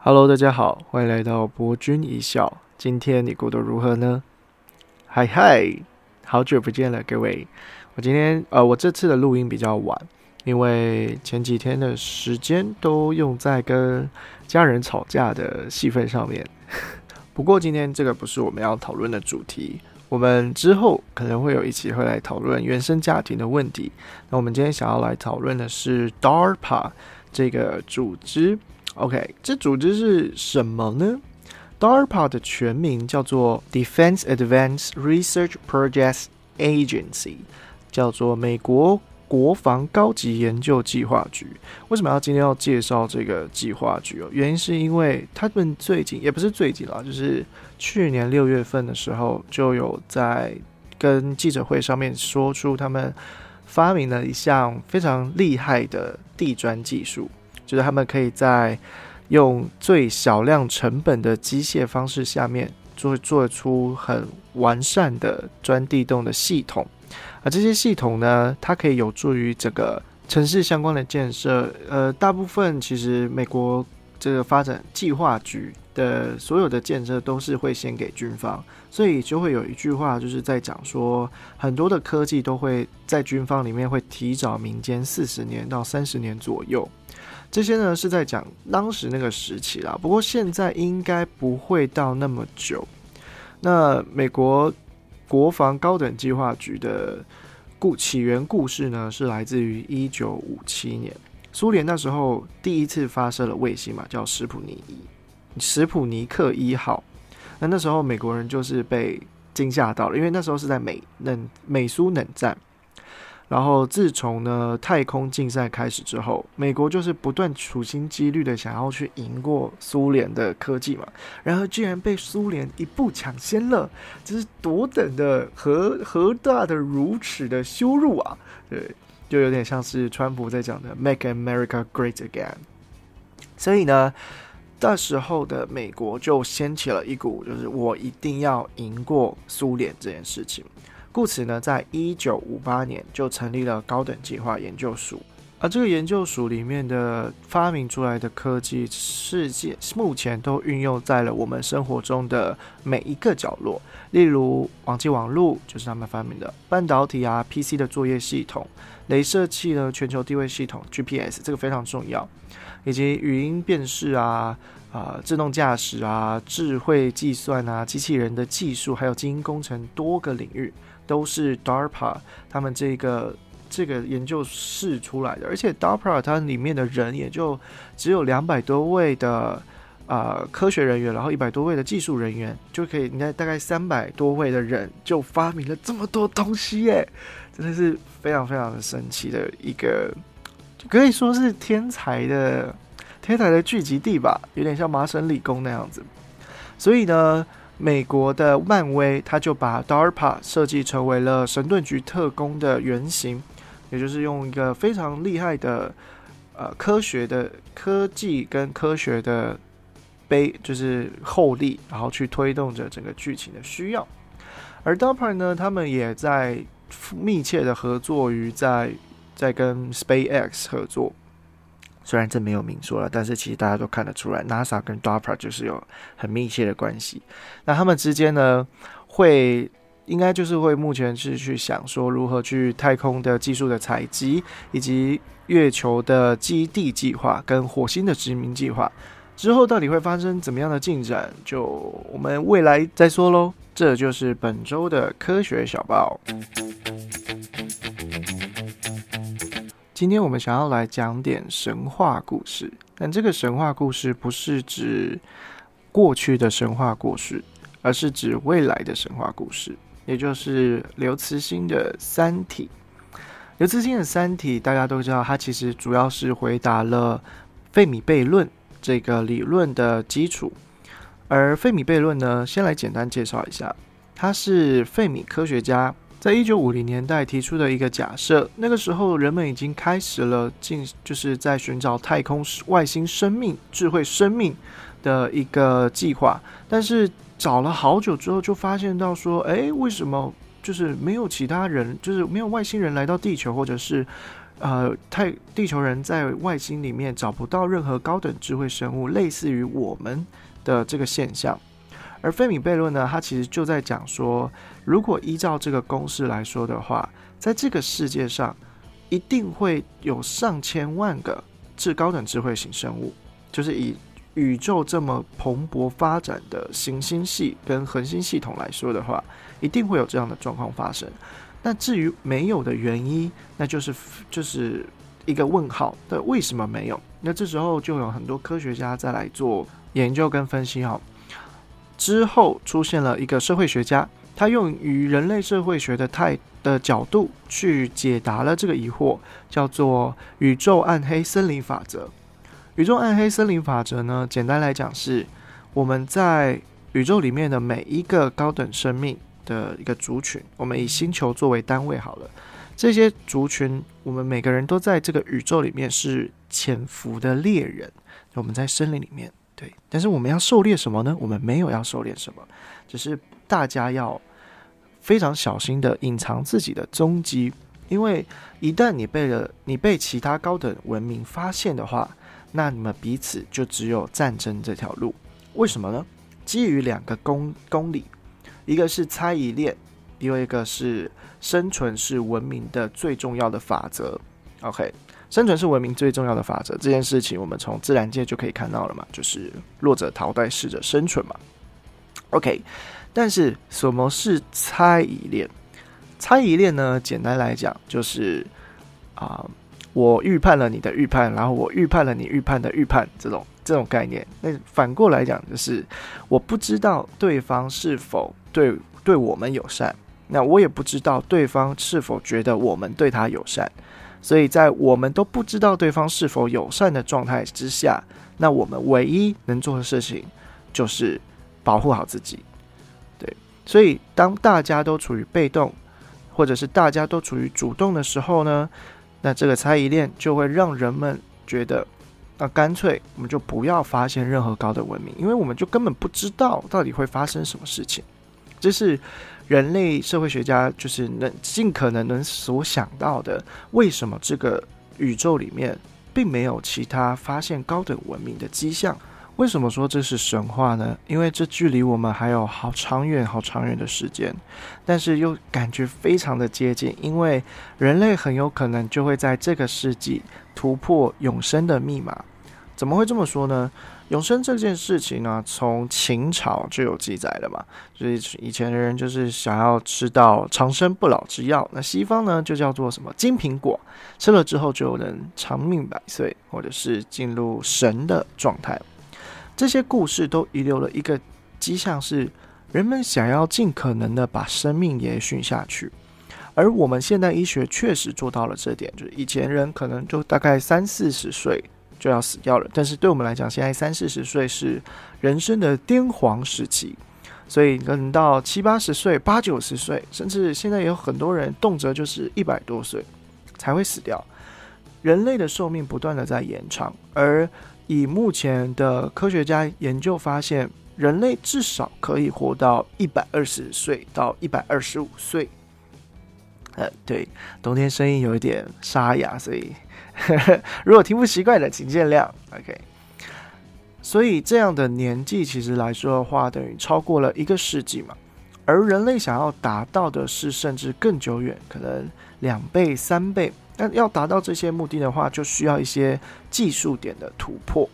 Hello，大家好，欢迎来到博君一笑。今天你过得如何呢？嗨嗨，好久不见了，各位。我今天呃，我这次的录音比较晚，因为前几天的时间都用在跟家人吵架的戏份上面。不过今天这个不是我们要讨论的主题，我们之后可能会有一起会来讨论原生家庭的问题。那我们今天想要来讨论的是 DARPA 这个组织。OK，这组织是什么呢？DARPA 的全名叫做 Defense Advanced Research Projects Agency，叫做美国国防高级研究计划局。为什么要今天要介绍这个计划局哦？原因是因为他们最近也不是最近啦，就是去年六月份的时候就有在跟记者会上面说出他们发明了一项非常厉害的地砖技术。就是他们可以在用最小量成本的机械方式下面做做出很完善的钻地洞的系统，而这些系统呢，它可以有助于整个城市相关的建设。呃，大部分其实美国这个发展计划局的所有的建设都是会先给军方，所以就会有一句话就是在讲说，很多的科技都会在军方里面会提早民间四十年到三十年左右。这些呢是在讲当时那个时期啦，不过现在应该不会到那么久。那美国国防高等计划局的故起源故事呢，是来自于一九五七年，苏联那时候第一次发射了卫星嘛，叫史普尼一，史普尼克一号。那那时候美国人就是被惊吓到了，因为那时候是在美冷美苏冷战。然后，自从呢太空竞赛开始之后，美国就是不断处心积虑的想要去赢过苏联的科技嘛。然而，居然被苏联一步抢先了，这是多等的何何大的如此的羞辱啊！对，就有点像是川普在讲的 “Make America Great Again”。所以呢，那时候的美国就掀起了一股，就是我一定要赢过苏联这件事情。故此呢，在一九五八年就成立了高等计划研究署，而这个研究署里面的发明出来的科技，世界目前都运用在了我们生活中的每一个角落。例如，网际网络就是他们发明的，半导体啊，PC 的作业系统，镭射器呢，全球定位系统 GPS 这个非常重要，以及语音辨识啊，啊，自动驾驶啊，智慧计算啊，机器人的技术，还有基因工程多个领域。都是 DARPA 他们这个这个研究室出来的，而且 DARPA 它里面的人也就只有两百多位的啊科学人员，然后一百多位的技术人员就可以，你看大概三百多位的人就发明了这么多东西耶，真的是非常非常的神奇的一个，可以说是天才的天才的聚集地吧，有点像麻省理工那样子，所以呢。美国的漫威，他就把 DARPA 设计成为了神盾局特工的原型，也就是用一个非常厉害的呃科学的科技跟科学的背，就是后力，然后去推动着整个剧情的需要。而 DARPA 呢，他们也在密切的合作于在在跟 SpaceX 合作。虽然这没有明说了，但是其实大家都看得出来，NASA 跟 DARPA 就是有很密切的关系。那他们之间呢，会应该就是会目前是去想说如何去太空的技术的采集，以及月球的基地计划跟火星的殖民计划之后到底会发生怎么样的进展，就我们未来再说喽。这就是本周的科学小报。今天我们想要来讲点神话故事，但这个神话故事不是指过去的神话故事，而是指未来的神话故事，也就是刘慈欣的《三体》。刘慈欣的《三体》，大家都知道，它其实主要是回答了费米悖论这个理论的基础。而费米悖论呢，先来简单介绍一下，它是费米科学家。在一九五零年代提出的一个假设，那个时候人们已经开始了进，就是在寻找太空外星生命、智慧生命的一个计划。但是找了好久之后，就发现到说，哎，为什么就是没有其他人，就是没有外星人来到地球，或者是呃太地球人在外星里面找不到任何高等智慧生物，类似于我们的这个现象。而费米悖论呢，它其实就在讲说，如果依照这个公式来说的话，在这个世界上一定会有上千万个至高等智慧型生物，就是以宇宙这么蓬勃发展的行星系跟恒星系统来说的话，一定会有这样的状况发生。那至于没有的原因，那就是就是一个问号的为什么没有？那这时候就有很多科学家再来做研究跟分析哈。之后出现了一个社会学家，他用于人类社会学的态的角度去解答了这个疑惑，叫做宇宙暗黑森林法则。宇宙暗黑森林法则呢，简单来讲是我们在宇宙里面的每一个高等生命的一个族群，我们以星球作为单位好了，这些族群，我们每个人都在这个宇宙里面是潜伏的猎人，我们在森林里面。对，但是我们要狩猎什么呢？我们没有要狩猎什么，只是大家要非常小心的隐藏自己的踪迹，因为一旦你被了你被其他高等文明发现的话，那你们彼此就只有战争这条路。为什么呢？基于两个公公理，一个是猜疑链，另外一个是生存是文明的最重要的法则。OK。生存是文明最重要的法则，这件事情我们从自然界就可以看到了嘛，就是弱者淘汰，适者生存嘛。OK，但是什么是猜疑链？猜疑链呢？简单来讲，就是啊，我预判了你的预判，然后我预判了你预判的预判，这种这种概念。那反过来讲，就是我不知道对方是否对对我们友善，那我也不知道对方是否觉得我们对他友善。所以在我们都不知道对方是否友善的状态之下，那我们唯一能做的事情就是保护好自己。对，所以当大家都处于被动，或者是大家都处于主动的时候呢，那这个猜疑链就会让人们觉得，那干脆我们就不要发现任何高的文明，因为我们就根本不知道到底会发生什么事情。这是。人类社会学家就是能尽可能能所想到的，为什么这个宇宙里面并没有其他发现高等文明的迹象？为什么说这是神话呢？因为这距离我们还有好长远、好长远的时间，但是又感觉非常的接近，因为人类很有可能就会在这个世纪突破永生的密码。怎么会这么说呢？永生这件事情呢，从秦朝就有记载了嘛，所以以前的人就是想要吃到长生不老之药。那西方呢，就叫做什么金苹果，吃了之后就能长命百岁，或者是进入神的状态。这些故事都遗留了一个迹象，是人们想要尽可能的把生命延续下去。而我们现代医学确实做到了这点，就是以前人可能就大概三四十岁。就要死掉了，但是对我们来讲，现在三四十岁是人生的巅黄时期，所以等到七八十岁、八九十岁，甚至现在有很多人动辄就是一百多岁才会死掉。人类的寿命不断的在延长，而以目前的科学家研究发现，人类至少可以活到一百二十岁到一百二十五岁。呃，对，冬天声音有一点沙哑，所以。如果听不习惯的，请见谅。OK，所以这样的年纪其实来说的话，等于超过了一个世纪嘛。而人类想要达到的是甚至更久远，可能两倍、三倍。那要达到这些目的的话，就需要一些技术点的突破。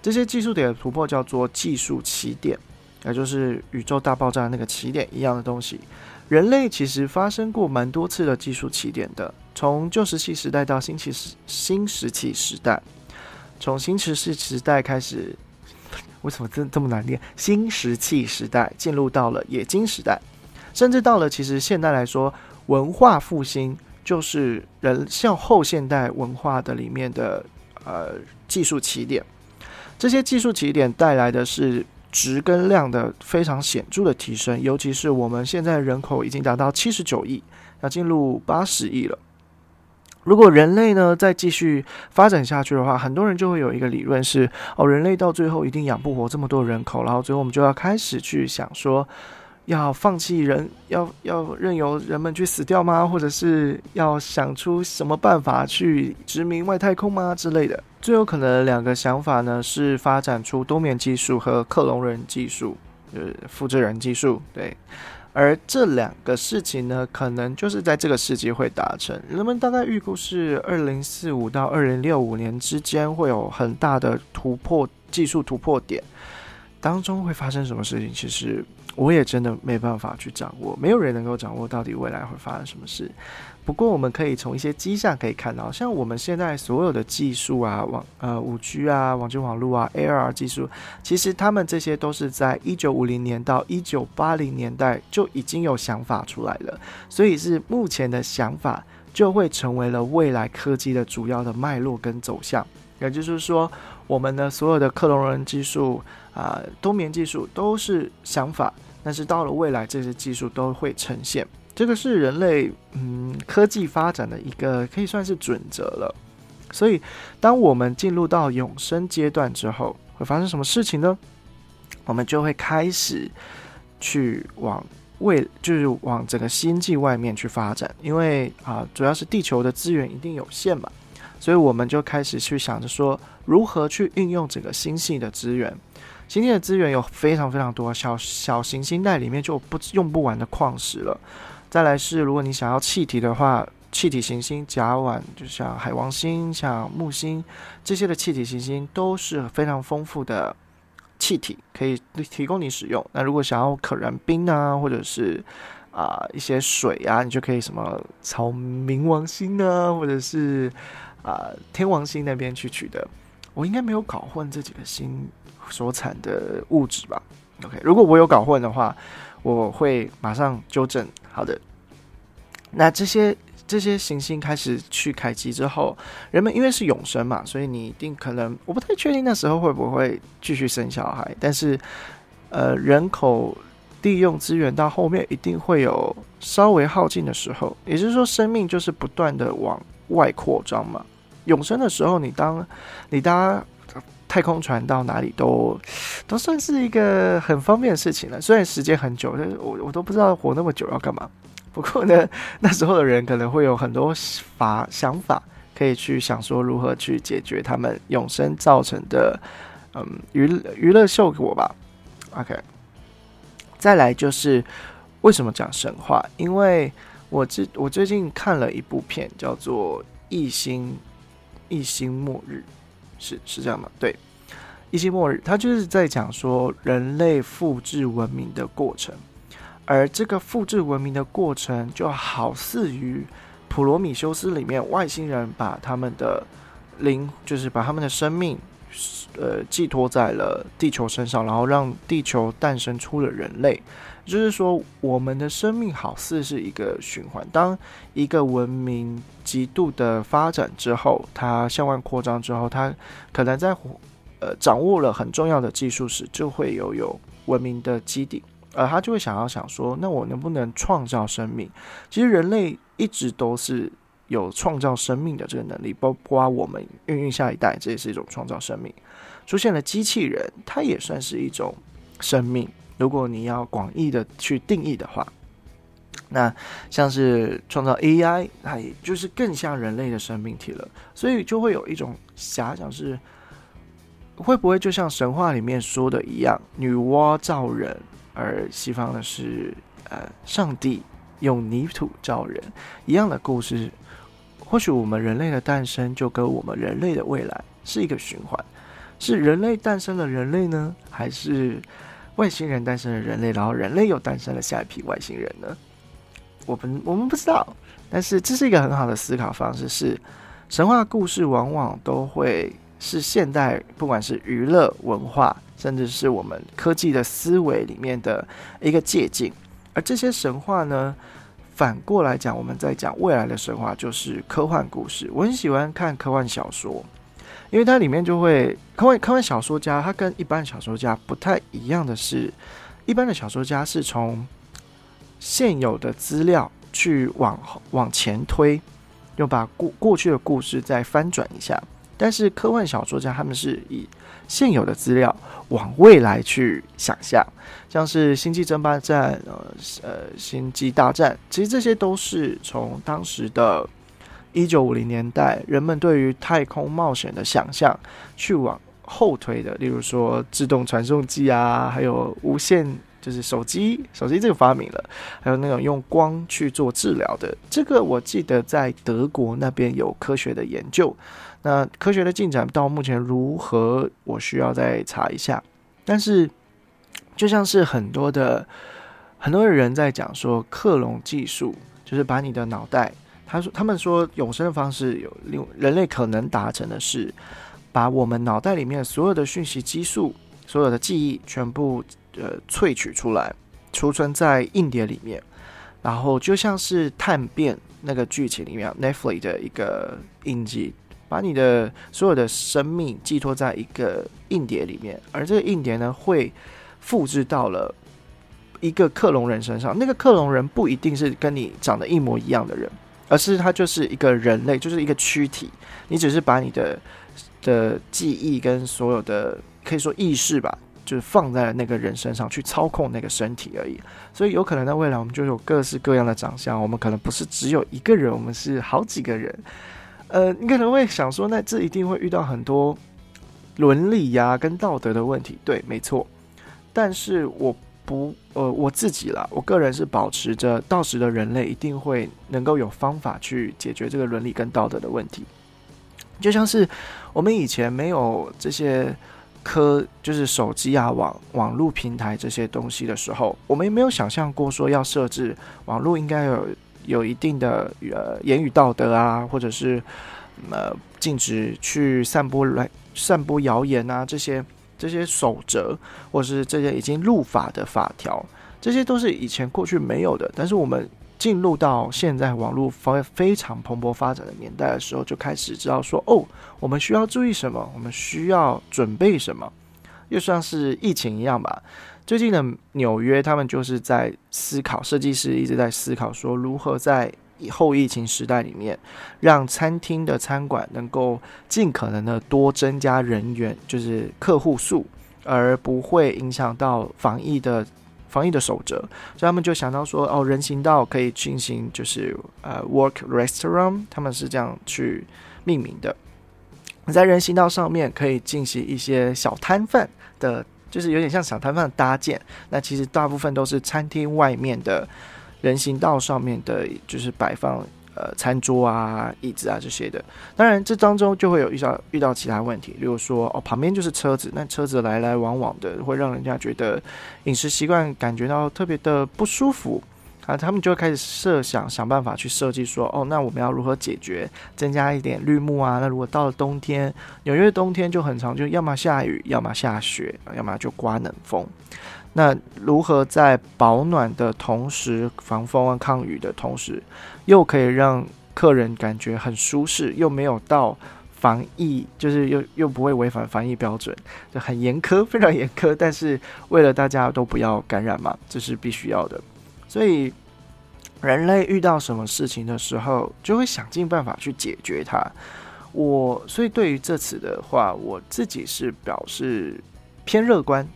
这些技术点的突破叫做技术起点，也就是宇宙大爆炸那个起点一样的东西。人类其实发生过蛮多次的技术起点的。从旧石器时代到新石新石器时代，从新石器时代开始，为什么这这么难念？新石器时代进入到了冶金时代，甚至到了其实现代来说，文化复兴就是人像后现代文化的里面的呃技术起点。这些技术起点带来的是值跟量的非常显著的提升，尤其是我们现在人口已经达到七十九亿，要进入八十亿了。如果人类呢再继续发展下去的话，很多人就会有一个理论是：哦，人类到最后一定养不活这么多人口，然后最后我们就要开始去想说，要放弃人，要要任由人们去死掉吗？或者是要想出什么办法去殖民外太空吗之类的？最有可能的两个想法呢，是发展出多面技术和克隆人技术，就是复制人技术。对，而这两个事情呢，可能就是在这个世纪会达成。人们大概预估是二零四五到二零六五年之间会有很大的突破，技术突破点当中会发生什么事情？其实。我也真的没办法去掌握，没有人能够掌握到底未来会发生什么事。不过，我们可以从一些迹象可以看到，像我们现在所有的技术啊，网呃五 G 啊，网际网络啊，AR 技术，其实他们这些都是在一九五零年到一九八零年代就已经有想法出来了，所以是目前的想法就会成为了未来科技的主要的脉络跟走向。也就是说，我们的所有的克隆人技术啊，冬眠技术都是想法。但是到了未来，这些技术都会呈现。这个是人类嗯科技发展的一个可以算是准则了。所以，当我们进入到永生阶段之后，会发生什么事情呢？我们就会开始去往未，就是往整个星际外面去发展。因为啊，主要是地球的资源一定有限嘛，所以我们就开始去想着说，如何去运用整个星系的资源。星星的资源有非常非常多，小小行星带里面就不用不完的矿石了。再来是，如果你想要气体的话，气体行星甲烷，就像海王星、像木星这些的气体行星都是非常丰富的气体，可以提供你使用。那如果想要可燃冰啊，或者是啊一些水啊，你就可以什么朝冥王星啊，或者是啊天王星那边去取得。我应该没有搞混这几个星。所产的物质吧，OK。如果我有搞混的话，我会马上纠正。好的，那这些这些行星开始去开机之后，人们因为是永生嘛，所以你一定可能，我不太确定那时候会不会继续生小孩。但是，呃，人口利用资源到后面一定会有稍微耗尽的时候，也就是说，生命就是不断的往外扩张嘛。永生的时候，你当你搭太空船到哪里都都算是一个很方便的事情了。虽然时间很久，但是我我都不知道活那么久要干嘛。不过呢，那时候的人可能会有很多法想法，可以去想说如何去解决他们永生造成的嗯娱娱乐效果吧。OK，再来就是为什么讲神话？因为我最我最近看了一部片，叫做《异星异星末日》。是是这样的，对，一星末日，它就是在讲说人类复制文明的过程，而这个复制文明的过程就好似于普罗米修斯里面外星人把他们的灵，就是把他们的生命，呃，寄托在了地球身上，然后让地球诞生出了人类。就是说，我们的生命好似是一个循环。当一个文明极度的发展之后，它向外扩张之后，它可能在呃掌握了很重要的技术时，就会有有文明的基底，而他就会想要想说，那我能不能创造生命？其实人类一直都是有创造生命的这个能力，包括我们孕育下一代，这也是一种创造生命。出现了机器人，它也算是一种生命。如果你要广义的去定义的话，那像是创造 AI，那也就是更像人类的生命体了。所以就会有一种遐想是，会不会就像神话里面说的一样，女娲造人，而西方的是呃上帝用泥土造人一样的故事？或许我们人类的诞生就跟我们人类的未来是一个循环，是人类诞生了人类呢，还是？外星人诞生了人类，然后人类又诞生了下一批外星人呢？我们我们不知道，但是这是一个很好的思考方式。是神话故事往往都会是现代，不管是娱乐文化，甚至是我们科技的思维里面的一个借鉴。而这些神话呢，反过来讲，我们在讲未来的神话，就是科幻故事。我很喜欢看科幻小说。因为它里面就会科幻科幻小说家，他跟一般小说家不太一样的是，一般的小说家是从现有的资料去往往前推，又把过过去的故事再翻转一下。但是科幻小说家他们是以现有的资料往未来去想象，像是《星际争霸战》呃呃《星际大战》，其实这些都是从当时的一九五零年代人们对于太空冒险的想象去往后推的。例如说自动传送机啊，还有无线。就是手机，手机这个发明了，还有那种用光去做治疗的，这个我记得在德国那边有科学的研究。那科学的进展到目前如何，我需要再查一下。但是，就像是很多的很多的人在讲说，克隆技术就是把你的脑袋，他说他们说永生的方式有另人类可能达成的是，把我们脑袋里面所有的讯息激素、所有的记忆全部。呃，萃取出来，储存在硬碟里面，然后就像是探变那个剧情里面，Netflix 的一个印记，把你的所有的生命寄托在一个硬碟里面，而这个硬碟呢，会复制到了一个克隆人身上。那个克隆人不一定是跟你长得一模一样的人，而是它就是一个人类，就是一个躯体。你只是把你的的记忆跟所有的可以说意识吧。就是放在了那个人身上去操控那个身体而已，所以有可能在未来我们就有各式各样的长相，我们可能不是只有一个人，我们是好几个人。呃，你可能会想说，那这一定会遇到很多伦理呀跟道德的问题。对，没错。但是我不，呃，我自己啦，我个人是保持着到时的人类一定会能够有方法去解决这个伦理跟道德的问题。就像是我们以前没有这些。科就是手机啊，网网络平台这些东西的时候，我们也没有想象过说要设置网络应该有有一定的呃言语道德啊，或者是呃禁止去散播来散播谣言啊，这些这些守则，或是这些已经入法的法条，这些都是以前过去没有的，但是我们。进入到现在网络发非常蓬勃发展的年代的时候，就开始知道说，哦，我们需要注意什么，我们需要准备什么，又像是疫情一样吧。最近的纽约，他们就是在思考，设计师一直在思考说，如何在后疫情时代里面，让餐厅的餐馆能够尽可能的多增加人员，就是客户数，而不会影响到防疫的。防疫的守则，所以他们就想到说，哦，人行道可以进行就是呃，work restaurant，他们是这样去命名的。在人行道上面可以进行一些小摊贩的，就是有点像小摊贩的搭建。那其实大部分都是餐厅外面的人行道上面的，就是摆放。呃，餐桌啊、椅子啊这些的，当然这当中就会有遇到遇到其他问题，例如说哦，旁边就是车子，那车子来来往往的，会让人家觉得饮食习惯感觉到特别的不舒服啊。他们就会开始设想想办法去设计说，哦，那我们要如何解决？增加一点绿幕啊。那如果到了冬天，纽约的冬天就很长，就要么下雨，要么下雪，要么就刮冷风。那如何在保暖的同时，防风啊抗雨的同时，又可以让客人感觉很舒适，又没有到防疫，就是又又不会违反防疫标准，就很严苛，非常严苛。但是为了大家都不要感染嘛，这是必须要的。所以人类遇到什么事情的时候，就会想尽办法去解决它。我所以对于这次的话，我自己是表示偏乐观。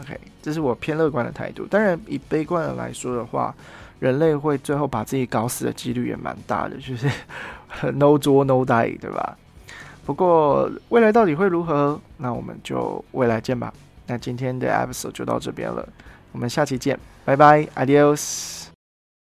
OK，这是我偏乐观的态度。当然，以悲观的来说的话，人类会最后把自己搞死的几率也蛮大的，就是 no 作 no die，对吧？不过未来到底会如何，那我们就未来见吧。那今天的 episode 就到这边了，我们下期见，拜拜，adios。